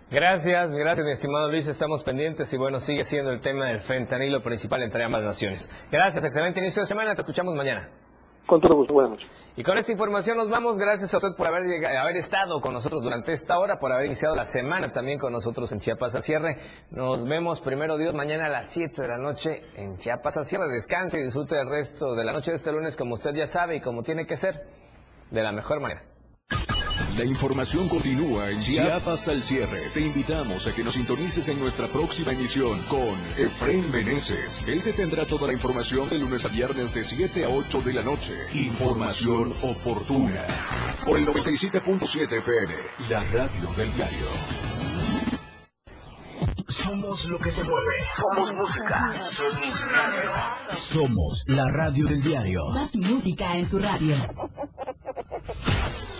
Gracias, gracias mi estimado Luis, estamos pendientes y bueno, sigue siendo el tema del fentanilo principal entre ambas naciones. Gracias, excelente inicio de semana, te escuchamos mañana. Con todo gusto, buenas noches. Y con esta información nos vamos. Gracias a usted por haber, haber estado con nosotros durante esta hora, por haber iniciado la semana también con nosotros en Chiapas a cierre. Nos vemos primero Dios mañana a las 7 de la noche en Chiapas a cierre. Descanse y disfrute el resto de la noche de este lunes como usted ya sabe y como tiene que ser, de la mejor manera. La información continúa en Chiapas al cierre. Te invitamos a que nos sintonices en nuestra próxima emisión con Efraín Meneses. Él te tendrá toda la información de lunes a viernes de 7 a 8 de la noche. Información oportuna. Por el 97.7 FM, la radio del diario. Somos lo que te mueve. Somos música. Somos radio. Somos la radio del diario. Más música en tu radio.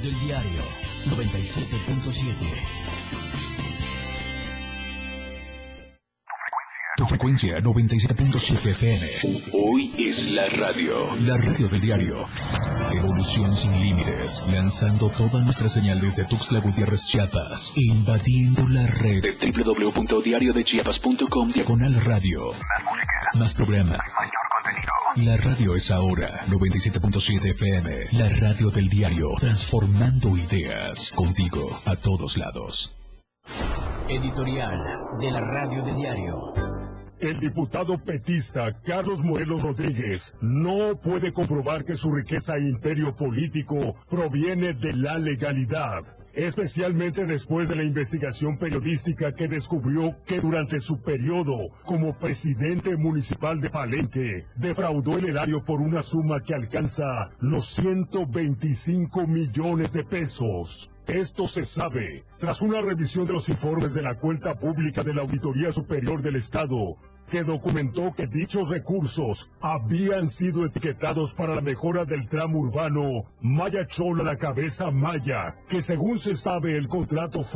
Del diario. 97.7. Tu frecuencia 97.7 FM. Hoy es la radio. La radio del diario. Evolución sin límites. Lanzando toda nuestra señal desde Tuxtla Gutiérrez, Chiapas. Invadiendo la red de www.diariodechiapas.com diagonal radio. Más programas. La radio es ahora 97.7 FM. La radio del diario. Transformando ideas. Contigo a todos lados. Editorial de la radio del diario. El diputado petista Carlos Morelos Rodríguez no puede comprobar que su riqueza e imperio político proviene de la legalidad, especialmente después de la investigación periodística que descubrió que durante su periodo como presidente municipal de Palenque defraudó el erario por una suma que alcanza los 125 millones de pesos. Esto se sabe tras una revisión de los informes de la cuenta pública de la Auditoría Superior del Estado, que documentó que dichos recursos habían sido etiquetados para la mejora del tramo urbano Maya Chola la Cabeza Maya, que según se sabe el contrato fue